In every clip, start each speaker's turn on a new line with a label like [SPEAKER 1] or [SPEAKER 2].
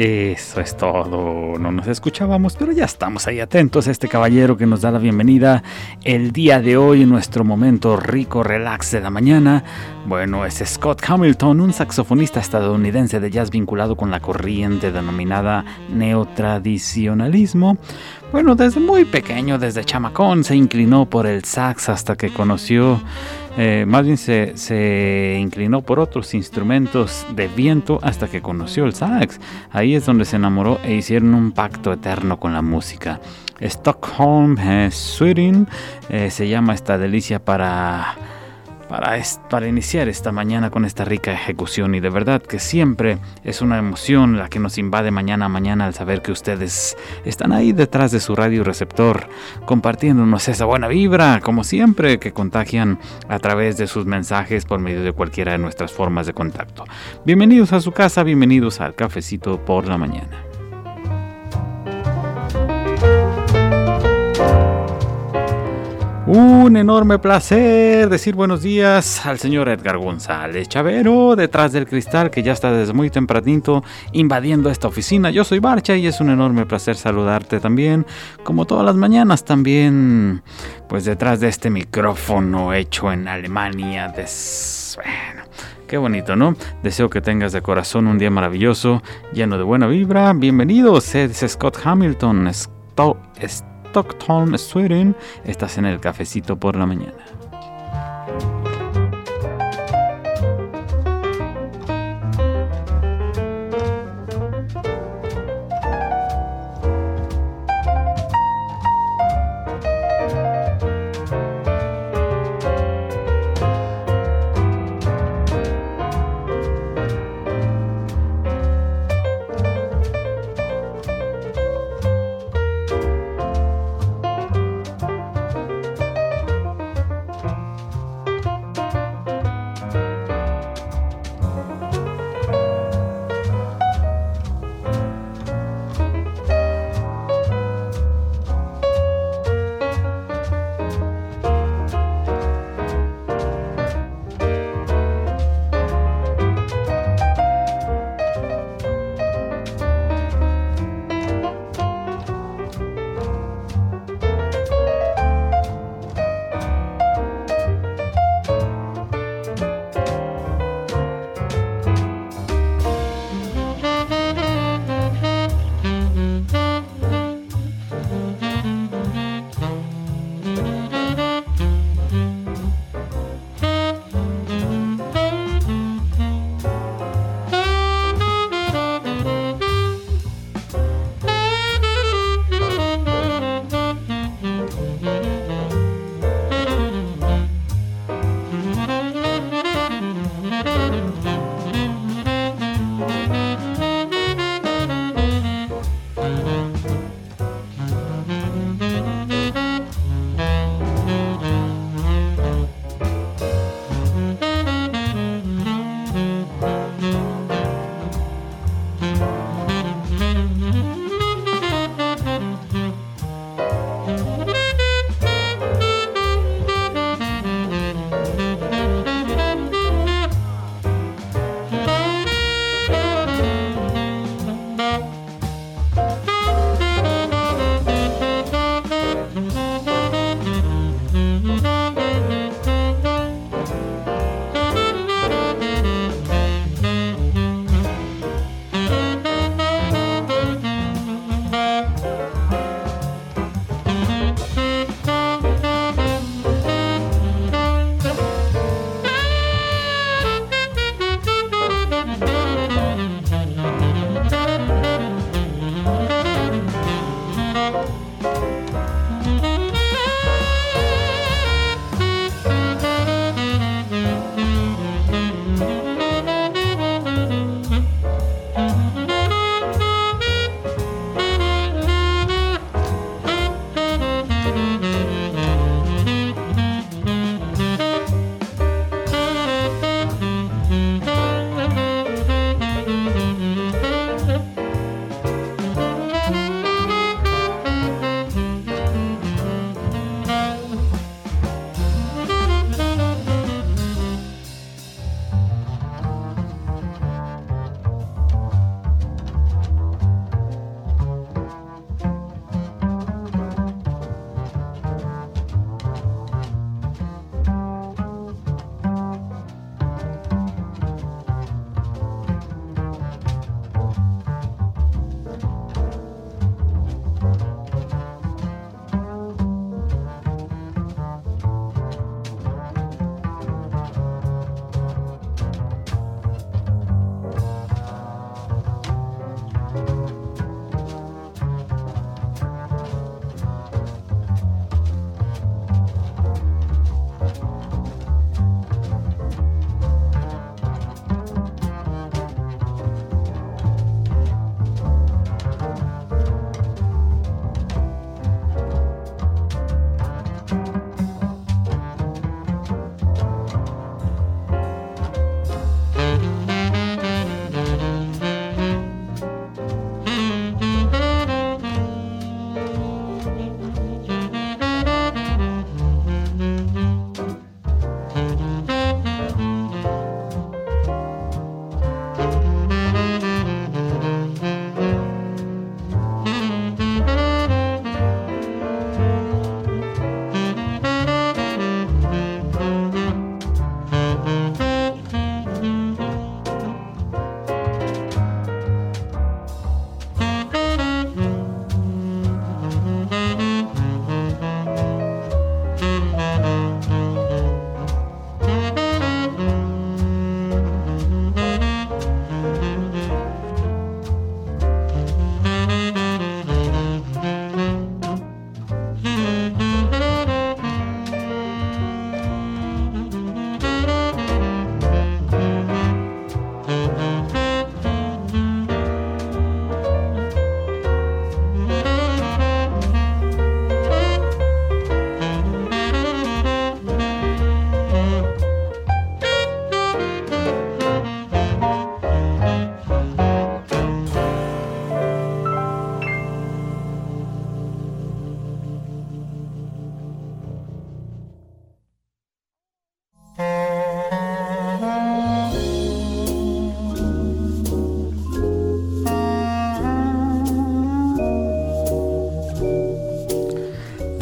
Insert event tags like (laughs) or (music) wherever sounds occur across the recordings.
[SPEAKER 1] Eso es todo. No nos escuchábamos, pero ya estamos ahí atentos a este caballero que nos da la bienvenida el día de hoy en nuestro momento rico relax de la mañana. Bueno, es Scott Hamilton, un saxofonista estadounidense de jazz vinculado con la corriente denominada neotradicionalismo. Bueno, desde muy pequeño, desde chamacón, se inclinó por el sax hasta que conoció eh, más bien se, inclinó por otros instrumentos de viento hasta que conoció el sax. Ahí es donde se enamoró e hicieron un pacto eterno con la música. Stockholm eh, Sweden eh, se llama esta delicia para para, para iniciar esta mañana con esta rica ejecución y de verdad que siempre es una emoción la que nos invade mañana a mañana al saber que ustedes están ahí detrás de su radio receptor compartiéndonos esa buena vibra como siempre que contagian a través de sus mensajes por medio de cualquiera de nuestras formas de contacto. Bienvenidos a su casa, bienvenidos al cafecito por la mañana. Un enorme placer decir buenos días al señor Edgar González Chavero, detrás del cristal que ya está desde muy tempranito invadiendo esta oficina. Yo soy Barcha y es un enorme placer saludarte también, como todas las mañanas también, pues detrás de este micrófono hecho en Alemania. Bueno, Qué bonito, ¿no? Deseo que tengas de corazón un día maravilloso, lleno de buena vibra. Bienvenidos, es Scott Hamilton. Stockholm, Sweden. Estás en el cafecito por la mañana.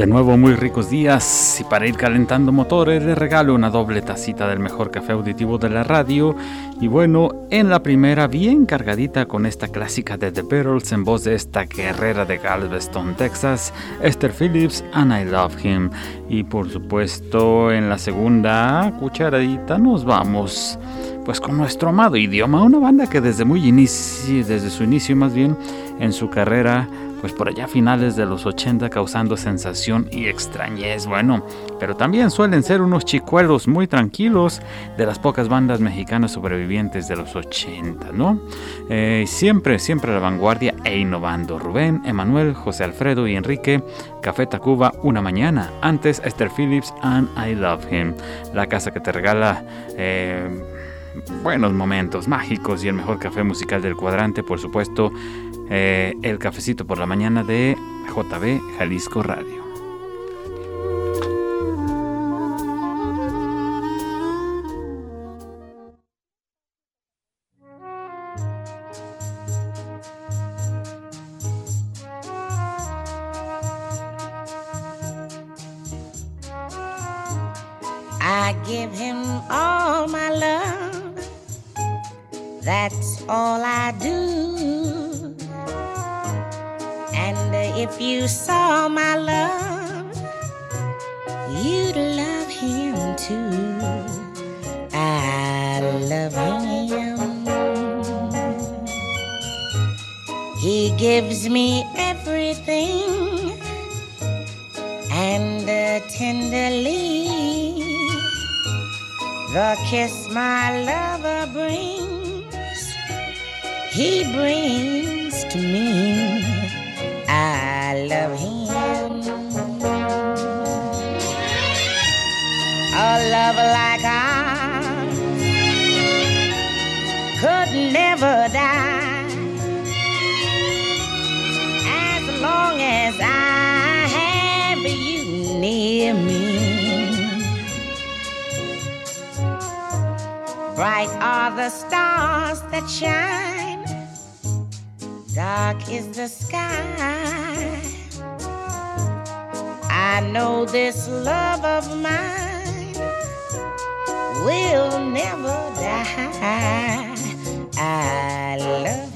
[SPEAKER 1] Nuevo, muy ricos días. Y para ir calentando motores les regalo una doble tacita del mejor café auditivo de la radio. Y bueno, en la primera bien cargadita con esta clásica de The Beatles en voz de esta guerrera de Galveston, Texas, Esther Phillips and I Love Him. Y por supuesto en la segunda cucharadita nos vamos pues con nuestro amado idioma, una banda que desde muy inicio, desde su inicio más bien en su carrera pues por allá finales de los 80 causando sensación y extrañez, bueno, pero también suelen ser unos chicuelos muy tranquilos de las pocas bandas mexicanas sobrevivientes de los 80, ¿no? Eh, siempre, siempre a la vanguardia e innovando. Rubén, Emanuel, José Alfredo y Enrique, Café Tacuba, Una Mañana, antes Esther Phillips and I Love Him, la casa que te regala... Eh, buenos momentos mágicos y el mejor café musical del cuadrante, por supuesto, eh, el cafecito por la mañana de JB Jalisco Radio.
[SPEAKER 2] That's all I do. If you saw my love, you'd love him too. I love him. He gives me everything and uh, tenderly the kiss my lover brings, he brings to me. Bright are the stars that shine, dark is the sky. I know this love of mine will never die. I love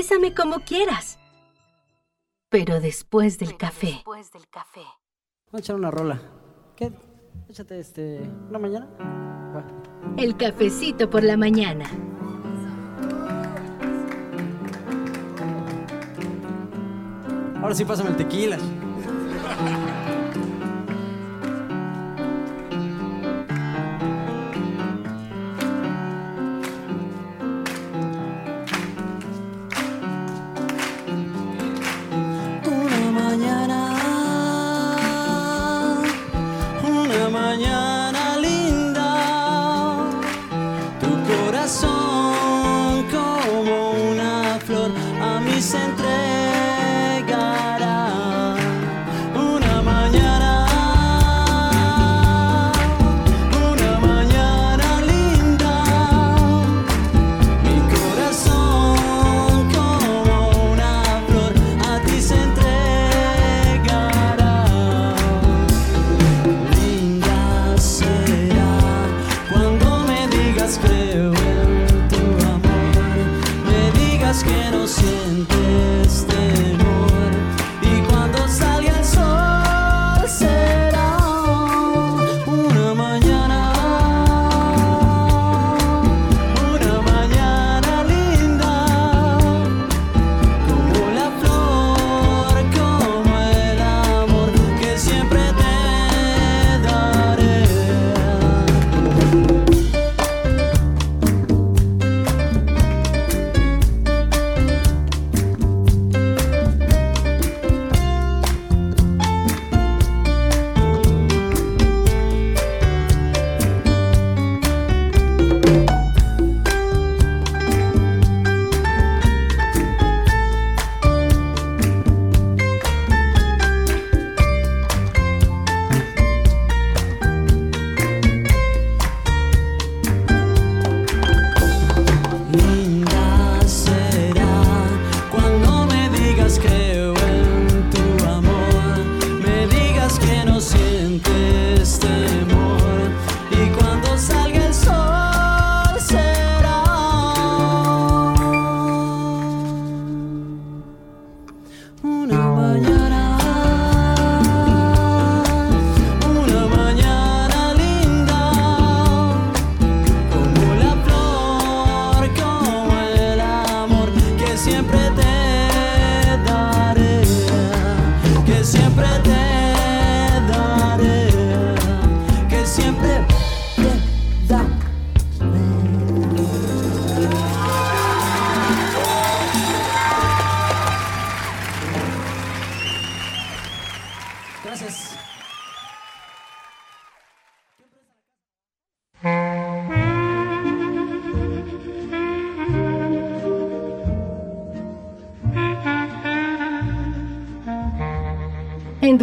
[SPEAKER 3] Bésame como quieras. Pero después del café.
[SPEAKER 4] Vamos a echar una rola. ¿Qué? Échate este. ¿Una mañana? Va.
[SPEAKER 3] El cafecito por la mañana.
[SPEAKER 4] Ahora sí pásame el tequila. que no siento.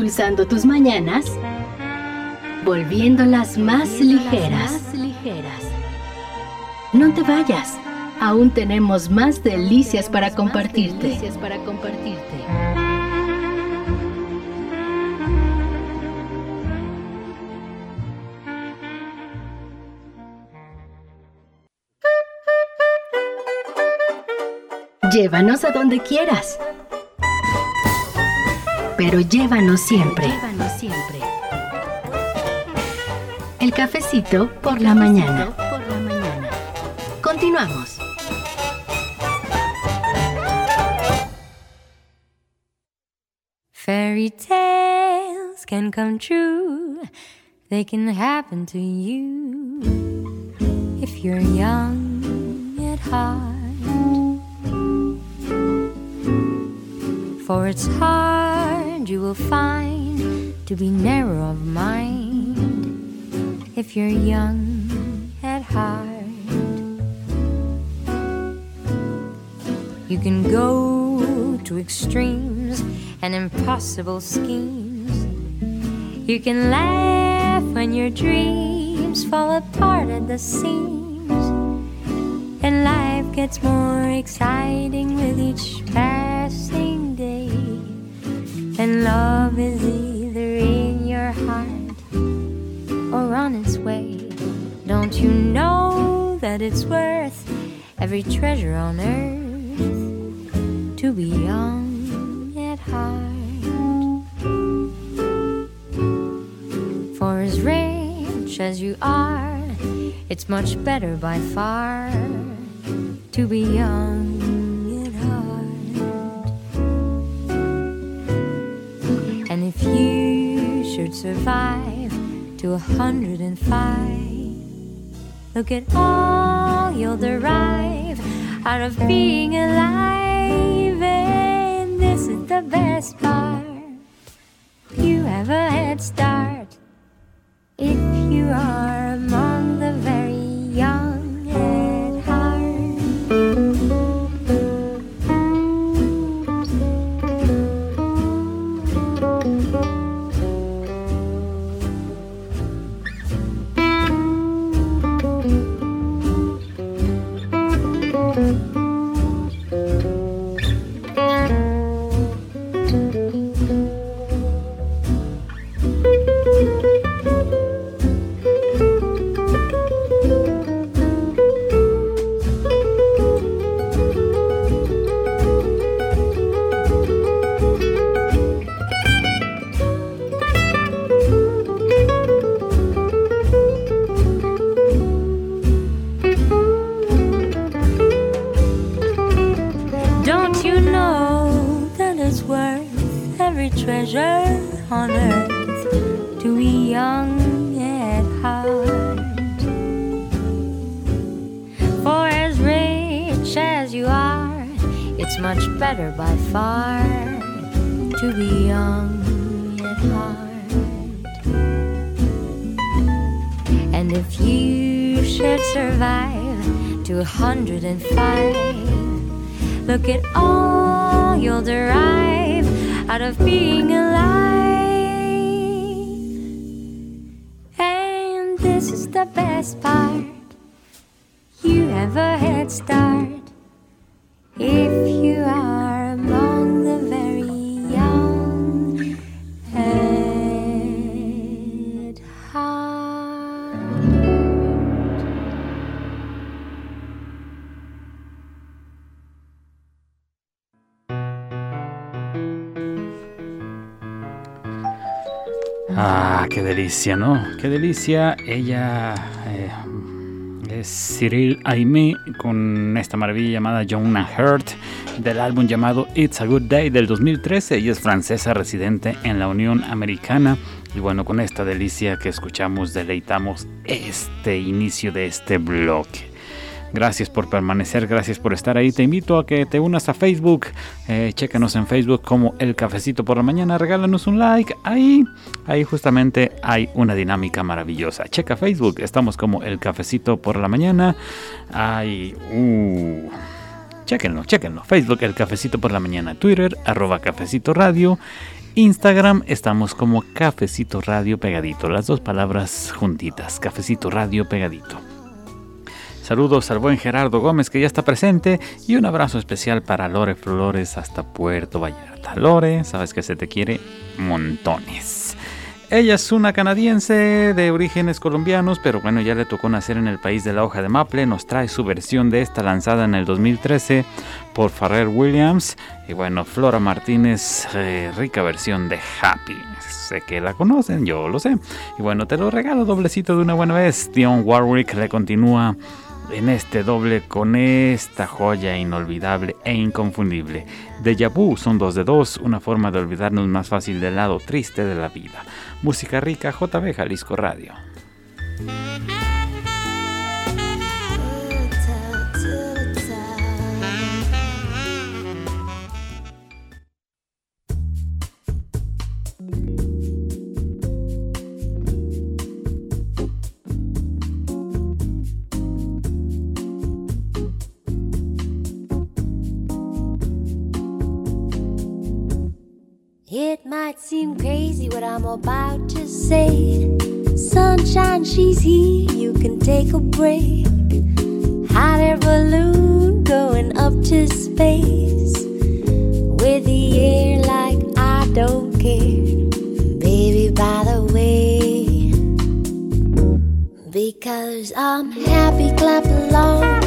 [SPEAKER 3] Endulzando tus mañanas, volviéndolas más ligeras. No te vayas, aún tenemos más delicias para compartirte. para compartirte. Llévanos a donde quieras. Pero llévanos siempre. Llévanos siempre. El cafecito por la mañana. Por la mañana. Continuamos.
[SPEAKER 5] Fairy tales can come true. They can happen to you if you're young at heart. For it's hard, you will find, to be narrow of mind if you're young at heart. You can go to extremes and impossible schemes. You can laugh when your dreams fall apart at the seams. And life gets more exciting with each passing and love is either in your heart or on its way. Don't you know that it's worth every treasure on earth to be young at heart? For as rich as you are, it's much better by far to be young if you should survive to a hundred and five, look at all you'll derive out of being alive. And this is the best part. You have a head start if you are 205. Look at all you'll derive out of being alive.
[SPEAKER 1] Delicia, ¿no? Qué delicia. Ella eh, es Cyril Aimé con esta maravilla llamada Jonah Hurt del álbum llamado It's a Good Day del 2013. Ella es francesa residente en la Unión Americana. Y bueno, con esta delicia que escuchamos, deleitamos este inicio de este bloque. Gracias por permanecer, gracias por estar ahí. Te invito a que te unas a Facebook. Eh, chécanos en Facebook como El Cafecito por la Mañana. Regálanos un like. Ahí, ahí justamente hay una dinámica maravillosa. Checa Facebook. Estamos como El Cafecito por la Mañana. Ahí, uh. Chéquenlo, chéquenlo. Facebook, El Cafecito por la Mañana. Twitter, arroba Cafecito Radio. Instagram estamos como Cafecito Radio Pegadito, las dos palabras juntitas, Cafecito Radio Pegadito. Saludos al buen Gerardo Gómez que ya está presente y un abrazo especial para Lore Flores hasta Puerto Vallarta. Lore, sabes que se te quiere montones. Ella es una canadiense de orígenes colombianos, pero bueno, ya le tocó nacer en el país de la hoja de maple. Nos trae su versión de esta lanzada en el 2013 por Farrell Williams. Y bueno, Flora Martínez, eh, rica versión de Happy. Sé que la conocen, yo lo sé. Y bueno, te lo regalo doblecito de una buena vez. Dion Warwick le continúa en este doble con esta joya inolvidable e inconfundible. Deja vu son dos de dos, una forma de olvidarnos más fácil del lado triste de la vida. Música rica, JB Jalisco Radio.
[SPEAKER 6] Might seem crazy what I'm about to say. Sunshine, she's here, you can take a break. Hot air balloon going up to space. With the air like I don't care. Baby, by the way. Because I'm happy, clap along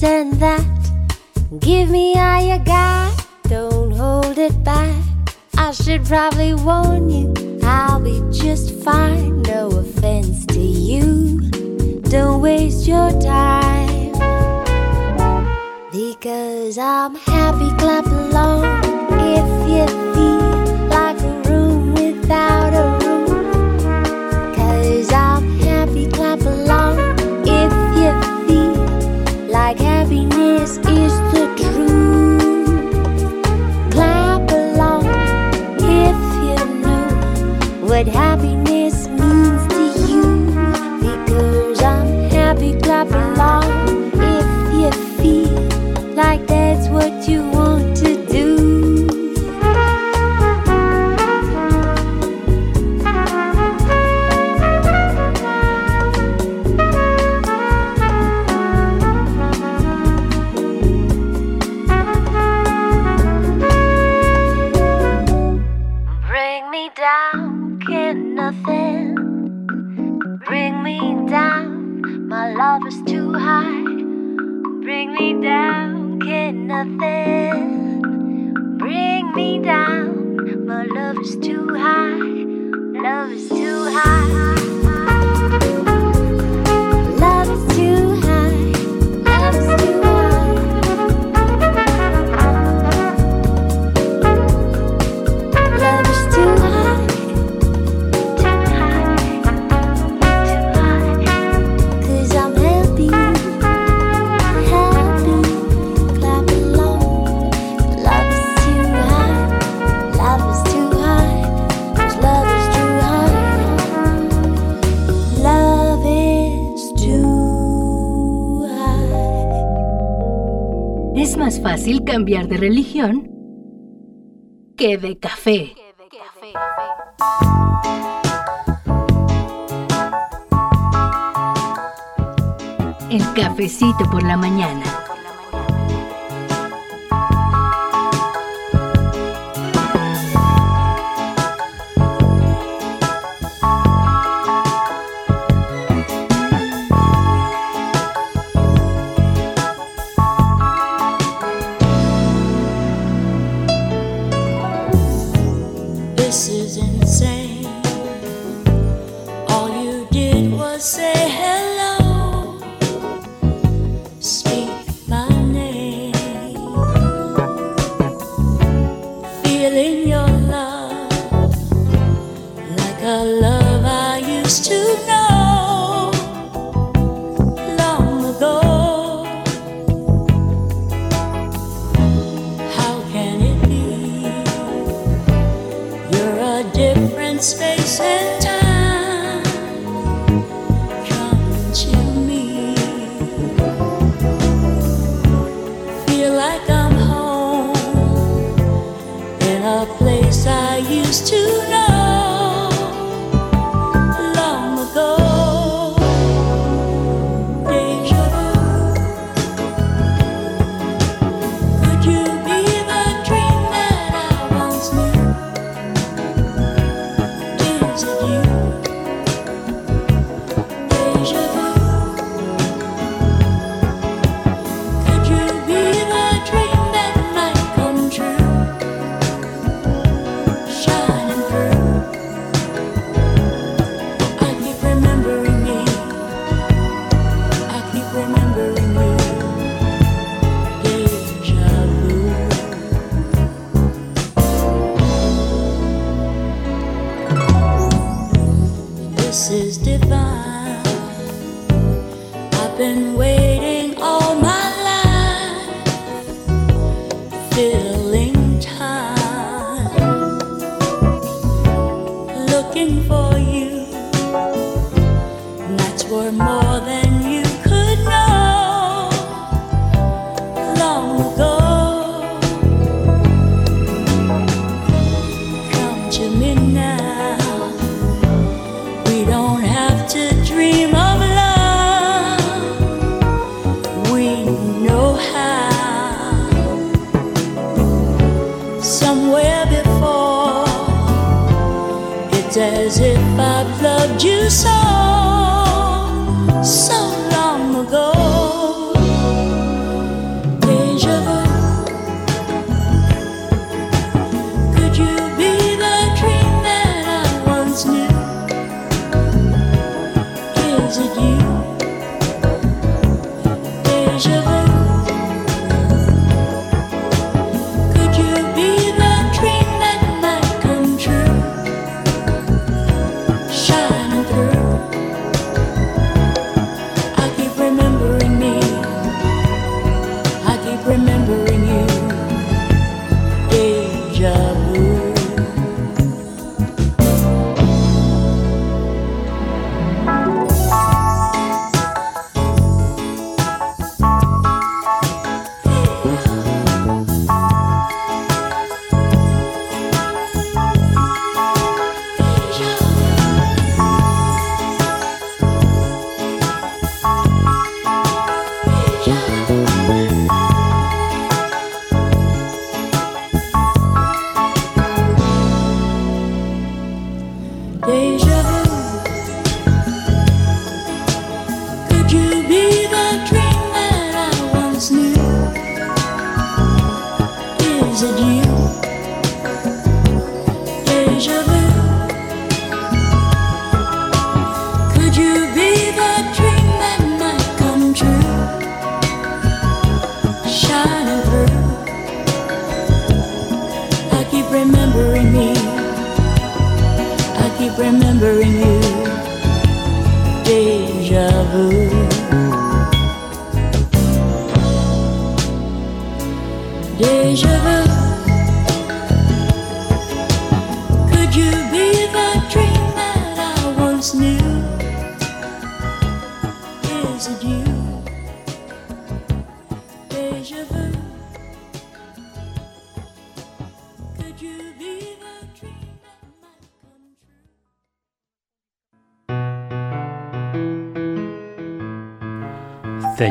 [SPEAKER 6] this and that. Give me all you got, don't hold it back. I should probably warn you, I'll be just fine. No offense to you, don't waste your time. Because I'm happy, clap along if you
[SPEAKER 3] de café. El cafecito por la mañana.
[SPEAKER 6] This is
[SPEAKER 7] divine. I've been waiting. you so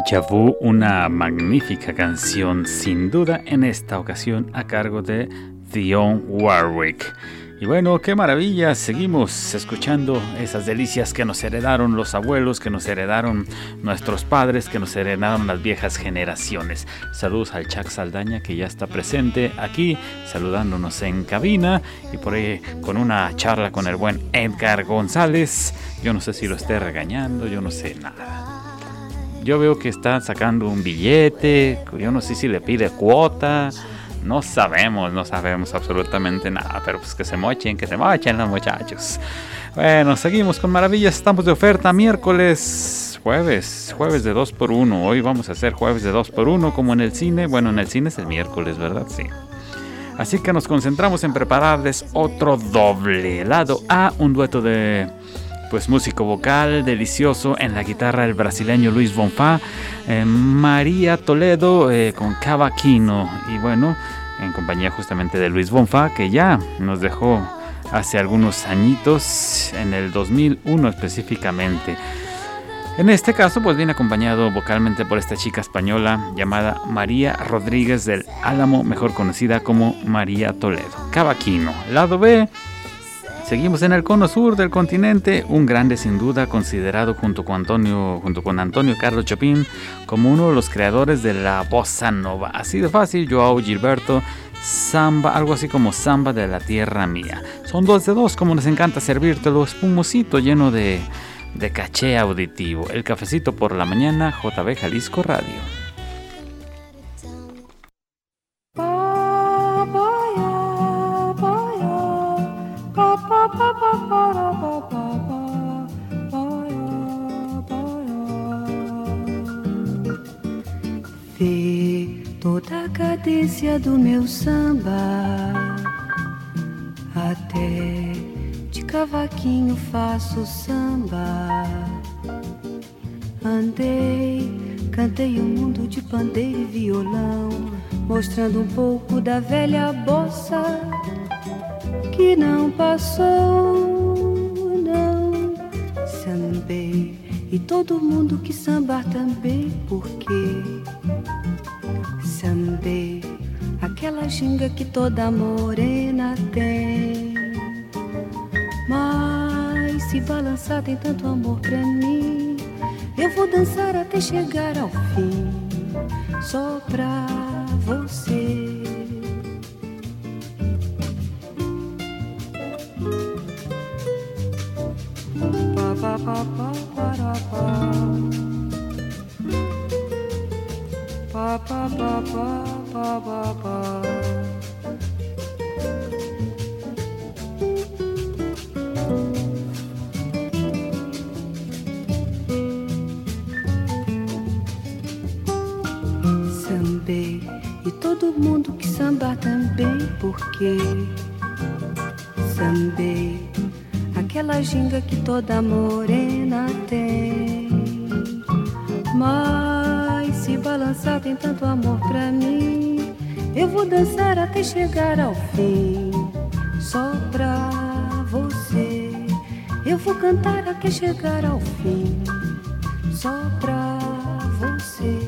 [SPEAKER 7] Deja Vu,
[SPEAKER 1] una magnífica canción sin duda en esta ocasión a cargo de Dion Warwick. Y bueno, qué maravilla, seguimos escuchando esas delicias que nos heredaron los abuelos, que nos heredaron nuestros padres, que nos heredaron las viejas generaciones. Saludos al Chuck Saldaña que ya está presente aquí, saludándonos en cabina y por ahí con una charla con el buen Edgar González. Yo no sé si lo esté regañando, yo no sé nada yo veo que está sacando un billete, yo no sé si le pide cuota, no sabemos, no sabemos absolutamente nada, pero pues que se mochen, que se mochen los muchachos. Bueno, seguimos con maravillas, estamos de oferta miércoles, jueves, jueves de 2x1, hoy vamos a hacer jueves de 2x1 como en el cine, bueno, en el cine es el miércoles, ¿verdad? Sí. Así que nos concentramos en prepararles otro doble, lado A, un dueto de pues músico vocal delicioso en la guitarra el brasileño Luis Bonfá, eh, María Toledo eh, con Cavaquino y bueno, en compañía justamente de Luis Bonfá que ya nos dejó hace algunos añitos, en el 2001 específicamente. En este caso, pues viene acompañado vocalmente por esta chica española llamada María Rodríguez del Álamo, mejor conocida como María Toledo. Cavaquino. Lado B. Seguimos en el cono sur del continente, un grande sin duda considerado junto con Antonio, junto con Antonio Carlos Chopin como uno de los creadores de la bossa nova. Así de fácil, Joao Gilberto, samba, algo así como samba de la tierra mía. Son dos de dos, como nos encanta servírtelo, espumosito lleno de de caché auditivo. El cafecito por la mañana, JB Jalisco Radio.
[SPEAKER 8] Vê toda a cadência do meu samba até cavaquinho faço samba. Andei, cantei um mundo de pandeiro e violão, mostrando um pouco da velha bossa que não passou, todo mundo que sambar também, porque sambei aquela ginga que toda morena tem. Mas se balançar tem tanto amor pra mim, eu vou dançar até chegar ao fim, só pra você. Toda morena tem. Mas se balançar tem tanto amor pra mim, eu vou dançar até chegar ao fim, só pra você. Eu vou cantar até chegar ao fim, só pra você.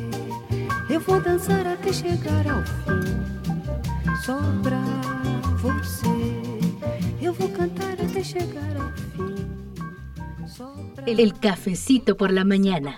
[SPEAKER 8] Eu vou dançar até chegar ao fim, só pra você. Eu vou cantar até chegar ao fim.
[SPEAKER 3] El cafecito por la mañana.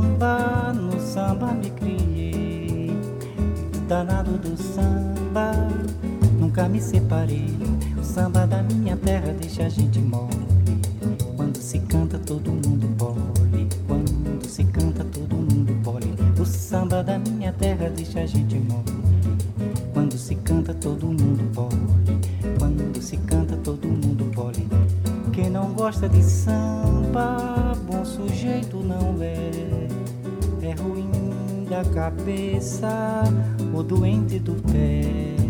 [SPEAKER 9] no samba me criei. Danado do samba, nunca me separei. O samba da minha terra deixa a gente mole. Quando se canta, todo mundo bole. Quando se canta, todo mundo bole. O samba da minha terra deixa a gente mole. Quando se canta, todo mundo bole. Quando se canta, todo mundo bole. Quem não gosta de samba, bom sujeito não é. Cabeça ou doente do pé.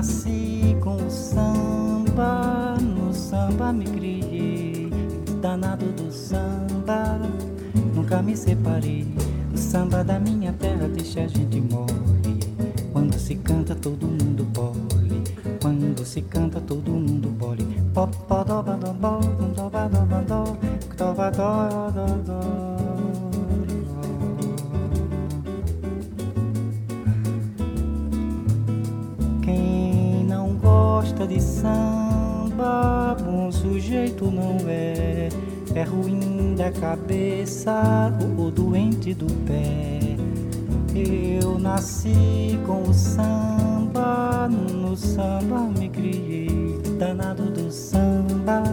[SPEAKER 9] nasci com o samba, no samba me criei. Danado do samba, nunca me separei. O samba da minha terra deixa a gente mole. Quando se canta, todo mundo bole. Quando se canta, todo mundo bole. Pop, pop, de samba, bom sujeito não é. É ruim da cabeça ou doente do pé. Eu nasci com o samba, no samba me criei. Danado do samba,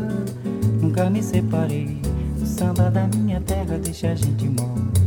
[SPEAKER 9] nunca me separei. O samba da minha terra deixa a gente mole.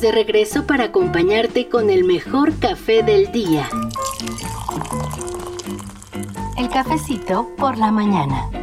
[SPEAKER 3] De regreso para acompañarte con el mejor café del día. El cafecito por la mañana.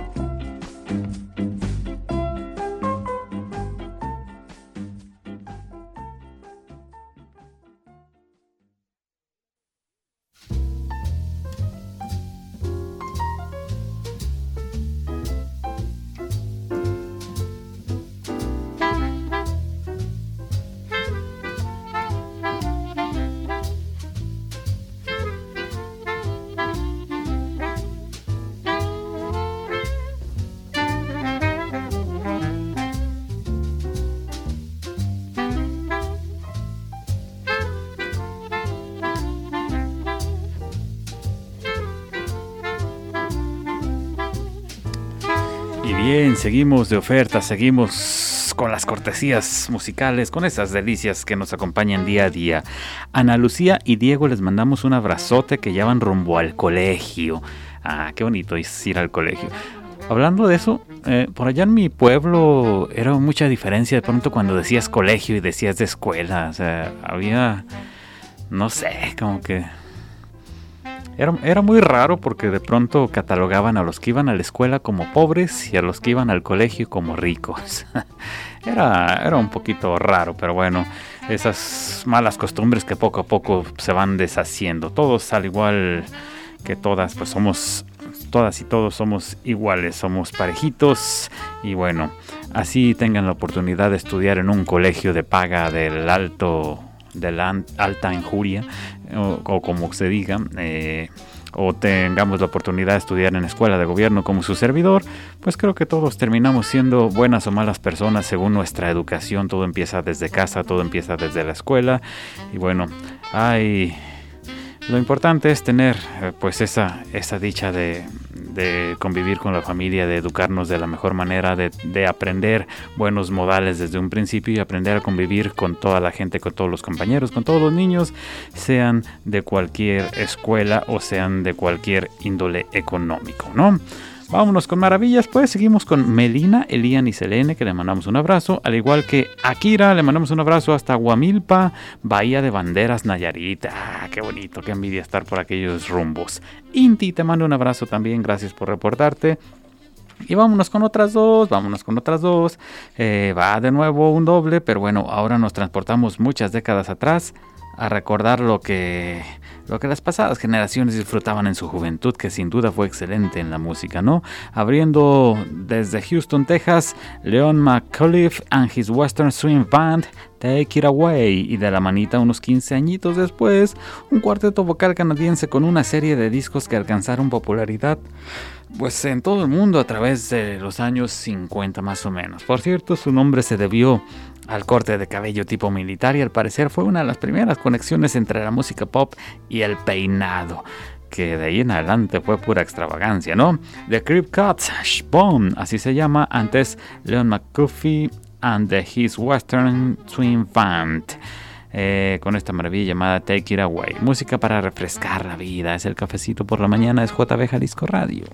[SPEAKER 1] Seguimos de oferta, seguimos con las cortesías musicales, con esas delicias que nos acompañan día a día. Ana Lucía y Diego les mandamos un abrazote que ya van rumbo al colegio. Ah, qué bonito es ir al colegio. Hablando de eso, eh, por allá en mi pueblo era mucha diferencia de pronto cuando decías colegio y decías de escuela. O sea, había, no sé, como que era, era, muy raro porque de pronto catalogaban a los que iban a la escuela como pobres y a los que iban al colegio como ricos. (laughs) era, era un poquito raro, pero bueno, esas malas costumbres que poco a poco se van deshaciendo. Todos al igual que todas, pues somos, todas y todos somos iguales, somos parejitos y bueno, así tengan la oportunidad de estudiar en un colegio de paga del alto de la alta injuria, o, o como se diga, eh, o tengamos la oportunidad de estudiar en escuela de gobierno como su servidor, pues creo que todos terminamos siendo buenas o malas personas según nuestra educación. Todo empieza desde casa, todo empieza desde la escuela. Y bueno, hay... Lo importante es tener eh, pues esa, esa dicha de, de, convivir con la familia, de educarnos de la mejor manera, de, de, aprender buenos modales desde un principio y aprender a convivir con toda la gente, con todos los compañeros, con todos los niños, sean de cualquier escuela o sean de cualquier índole económico, ¿no? Vámonos con maravillas, pues seguimos con Melina, Elian y Selene, que le mandamos un abrazo, al igual que Akira, le mandamos un abrazo hasta Guamilpa, Bahía de Banderas, Nayarit. Ah, qué bonito, qué envidia estar por aquellos rumbos. Inti, te mando un abrazo también, gracias por reportarte. Y vámonos con otras dos, vámonos con otras dos. Eh, va de nuevo un doble, pero bueno, ahora nos transportamos muchas décadas atrás a recordar lo que lo que las pasadas generaciones disfrutaban en su juventud, que sin duda fue excelente en la música, ¿no? Abriendo desde Houston, Texas, Leon McCullough and his Western Swing Band, Take It Away, y de la manita unos 15 añitos después, un cuarteto vocal canadiense con una serie de discos que alcanzaron popularidad pues en todo el mundo a través de los años 50 más o menos. Por cierto, su nombre se debió al corte de cabello tipo militar y al parecer fue una de las primeras conexiones entre la música pop y el peinado. Que de ahí en adelante fue pura extravagancia, ¿no? The Crip Cuts, Shbom, así se llama, antes Leon McCuffey and the His Western Swing Band. Eh, con esta maravilla llamada Take It Away. Música para refrescar la vida. Es el cafecito por la mañana, es JB Jalisco Radio.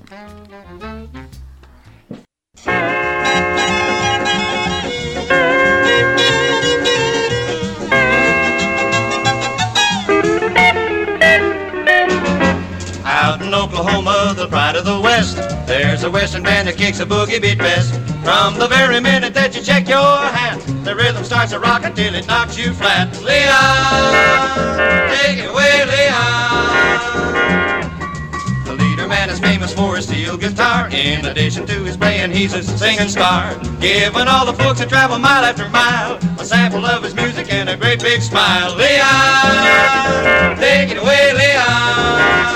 [SPEAKER 10] Oklahoma, the pride of the West, there's a Western band that kicks a boogie beat best. From the very minute that you check your hat, the rhythm starts to rock until it knocks you flat. Leon, take it away, Leon. The leader man is famous for his steel guitar. In addition to his playing, he's a singing star. Giving all the folks that travel mile after mile a sample of his music and a great big smile. Leon, take it away, Leon.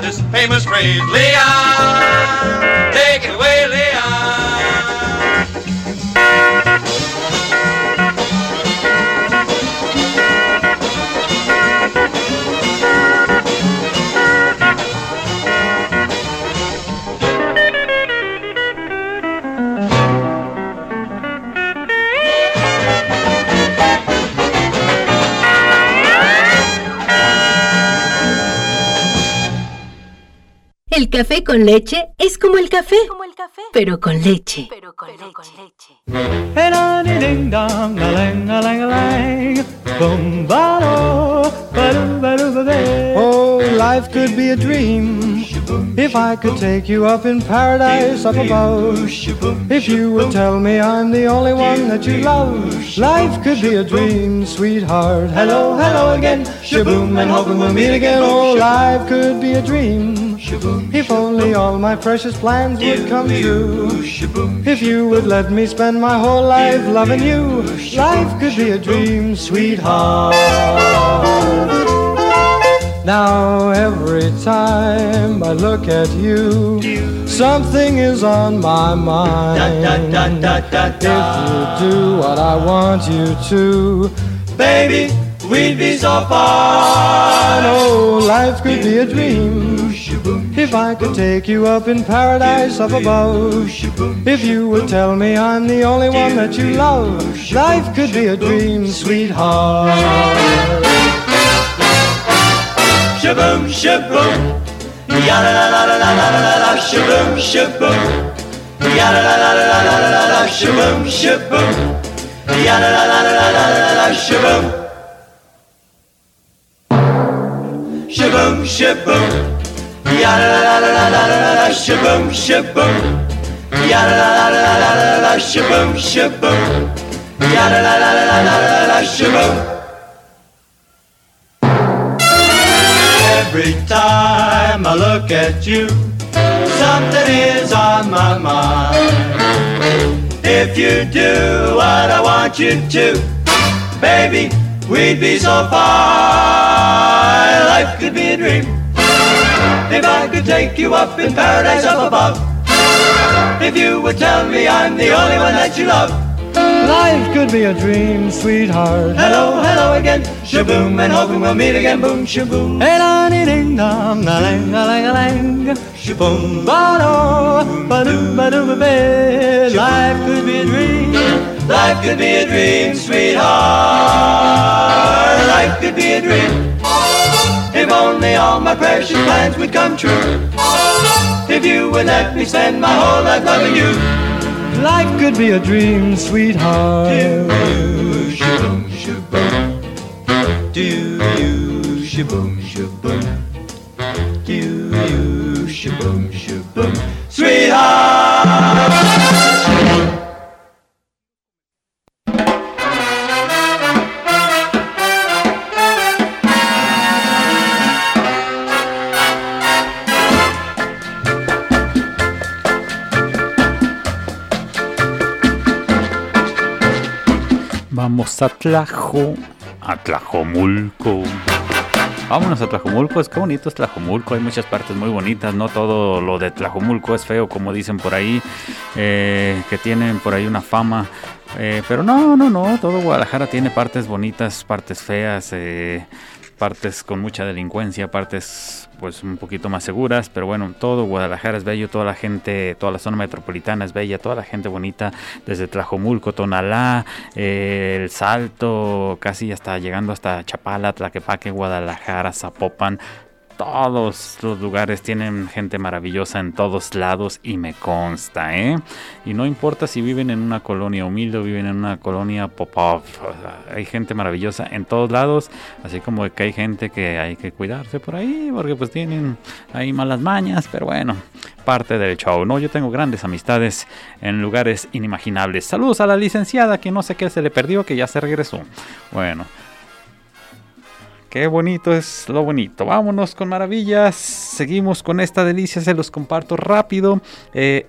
[SPEAKER 10] This famous phrase. Leon,
[SPEAKER 3] El café con leche es como el café, pero con leche.
[SPEAKER 11] Pero con leche. Oh, life could. If I could take you up in paradise up above. If you would tell me I'm the only one that you love, life could be a dream, sweetheart. Hello, hello again, shaboom, and hoping we'll meet again. Oh, life could be a dream. If only all my precious plans would come true. If you would let me spend my whole life loving you, life could be a dream, sweetheart. Now every time I look at you, something is on my mind. If you do what I want you to, baby, we'd be so far. Oh, life could be a dream. If I could take you up in paradise up above, if you would tell me I'm the only one that you love, life could be a dream, sweetheart. Shaboom, shaboom, ya la la la la la la la la, shaboom, shaboom, ya la la la la la la la la, shaboom, shaboom, ya la la la la la la la la, shaboom. Shaboom,
[SPEAKER 12] shaboom. Yada la la la la la la la shaboom shaboom. Yada la la la la la la shaboom shaboom. Yada la la la la la la la shaboom. Every time I look at you, something is on my mind. If you do what I want you to, baby, we'd be so far. Life could be a dream. If I could take you up in paradise up above. If you would tell me I'm the only one that you love.
[SPEAKER 11] Life could be a dream, sweetheart.
[SPEAKER 12] Hello, hello again. Shaboom, and hoping we'll meet again. Boom, shaboom.
[SPEAKER 11] Hey, da dee ding dong, da lang, da lang, da lang.
[SPEAKER 12] Shaboom,
[SPEAKER 11] ba do, ba do, ba do, ba ba. Life could be a dream.
[SPEAKER 12] Life could be a dream, sweetheart. Life could be a dream. If only all my precious plans would come true. If you would let me spend my whole life loving you.
[SPEAKER 11] Life could be a dream, sweetheart.
[SPEAKER 12] Do you shaboom shaboom? Do you shaboom shaboom? Do you shaboom shaboom? Sweetheart.
[SPEAKER 1] Vamos a Tlajo, a Tlajomulco. Vámonos a Tlajomulco, es que bonito es Tlajomulco, hay muchas partes muy bonitas, no todo lo de Tlajomulco es feo como dicen por ahí, eh, que tienen por ahí una fama, eh, pero no, no, no, todo Guadalajara tiene partes bonitas, partes feas, eh, partes con mucha delincuencia, partes pues un poquito más seguras, pero bueno, todo Guadalajara es bello, toda la gente, toda la zona metropolitana es bella, toda la gente bonita, desde Tlajomulco, Tonalá, eh, El Salto, casi hasta llegando hasta Chapala, Tlaquepaque, Guadalajara, Zapopan, todos los lugares tienen gente maravillosa en todos lados y me consta, ¿eh? Y no importa si viven en una colonia humilde o viven en una colonia pop-up, hay gente maravillosa en todos lados, así como que hay gente que hay que cuidarse por ahí porque pues tienen ahí malas mañas, pero bueno, parte del show, ¿no? Yo tengo grandes amistades en lugares inimaginables. Saludos a la licenciada que no sé qué se le perdió, que ya se regresó. Bueno. Qué bonito es lo bonito. Vámonos con maravillas. Seguimos con esta delicia. Se los comparto rápido. Eh,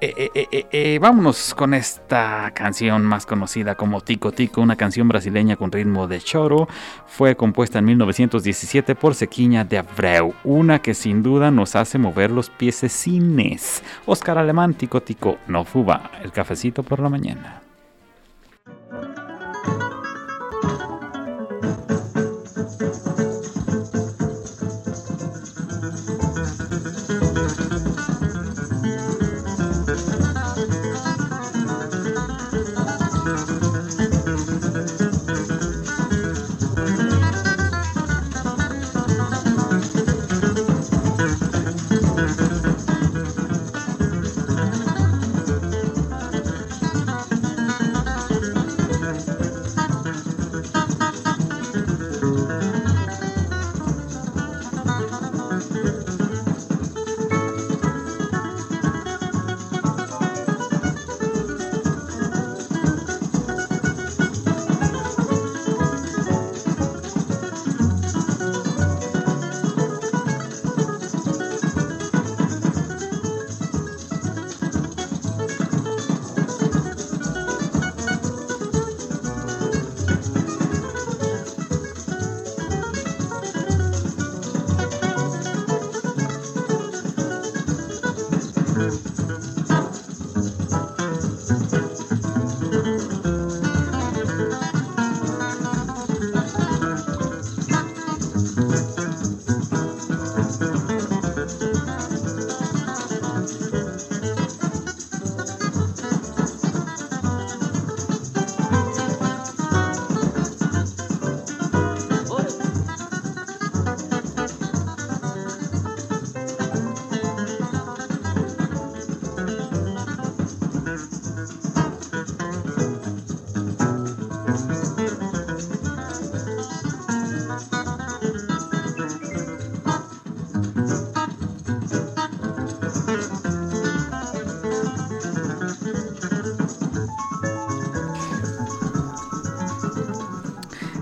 [SPEAKER 1] eh, eh, vámonos con esta canción más conocida como Tico Tico, una canción brasileña con ritmo de choro. Fue compuesta en 1917 por Sequiña de Abreu, una que sin duda nos hace mover los piececines. Oscar Alemán, Tico Tico, no fuba, el cafecito por la mañana.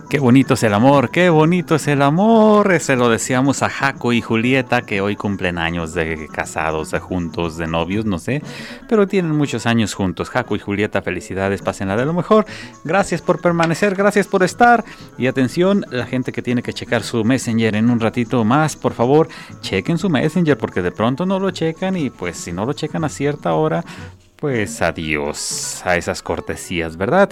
[SPEAKER 1] Qué bonito es el amor, qué bonito es el amor. Se lo decíamos a Jaco y Julieta que hoy cumplen años de casados, de juntos, de novios, no sé. Pero tienen muchos años juntos. Jaco y Julieta, felicidades, pásenla de lo mejor. Gracias por permanecer, gracias por estar. Y atención, la gente que tiene que checar su Messenger en un ratito más, por favor, chequen su Messenger porque de pronto no lo checan y pues si no lo checan a cierta hora, pues adiós a esas cortesías, ¿verdad?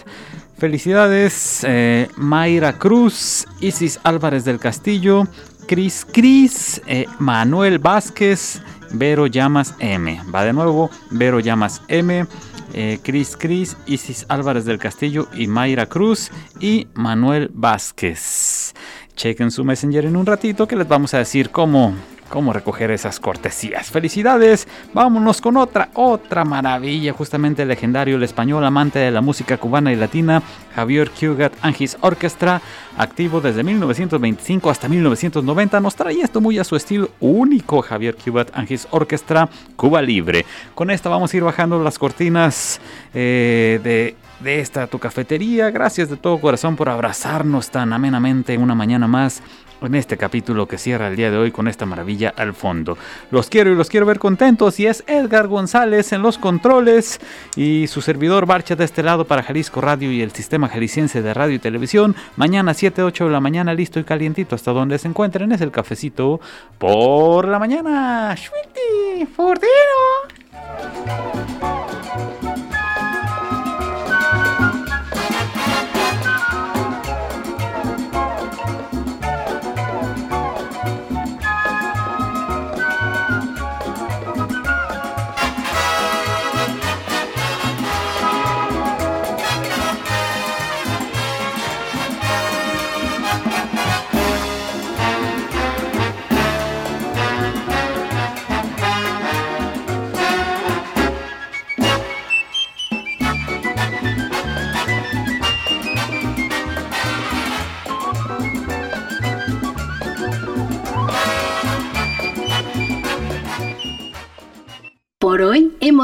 [SPEAKER 1] Felicidades, eh, Mayra Cruz, Isis Álvarez del Castillo, Cris Cris, eh, Manuel Vázquez, Vero Llamas M. Va de nuevo, Vero Llamas M. Eh, Cris Cris, Isis Álvarez del Castillo y Mayra Cruz y Manuel Vázquez. Chequen su Messenger en un ratito que les vamos a decir cómo cómo recoger esas cortesías. Felicidades, vámonos con otra, otra maravilla, justamente el legendario, el español amante de la música cubana y latina, Javier Cugat and His Orchestra, activo desde 1925 hasta 1990, nos trae esto muy a su estilo único, Javier Cugat and His Orchestra, Cuba Libre. Con esta vamos a ir bajando las cortinas eh, de de esta tu cafetería. Gracias de todo corazón por abrazarnos tan amenamente una mañana más en este capítulo que cierra el día de hoy con esta maravilla al fondo. Los quiero y los quiero ver contentos y es Edgar González en los controles y su servidor Barcha de este lado para Jalisco Radio y el sistema jalisciense de radio y televisión. Mañana 7, 8 de la mañana listo y calientito hasta donde se encuentren es el cafecito por la mañana. ¡Schwiti!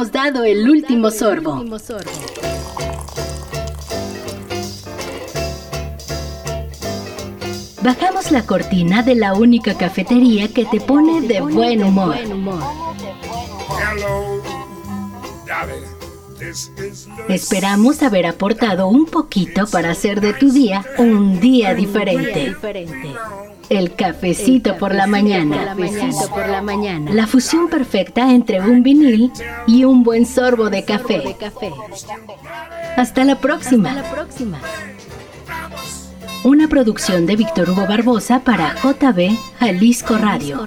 [SPEAKER 3] Hemos dado el último sorbo. Bajamos la cortina de la única cafetería que te pone de buen humor. Esperamos haber aportado un poquito para hacer de tu día un día diferente. El cafecito por la mañana. por la mañana. La fusión perfecta entre un vinil y un buen sorbo de café. Hasta la próxima. Una producción de Víctor Hugo Barbosa para JB Jalisco Radio.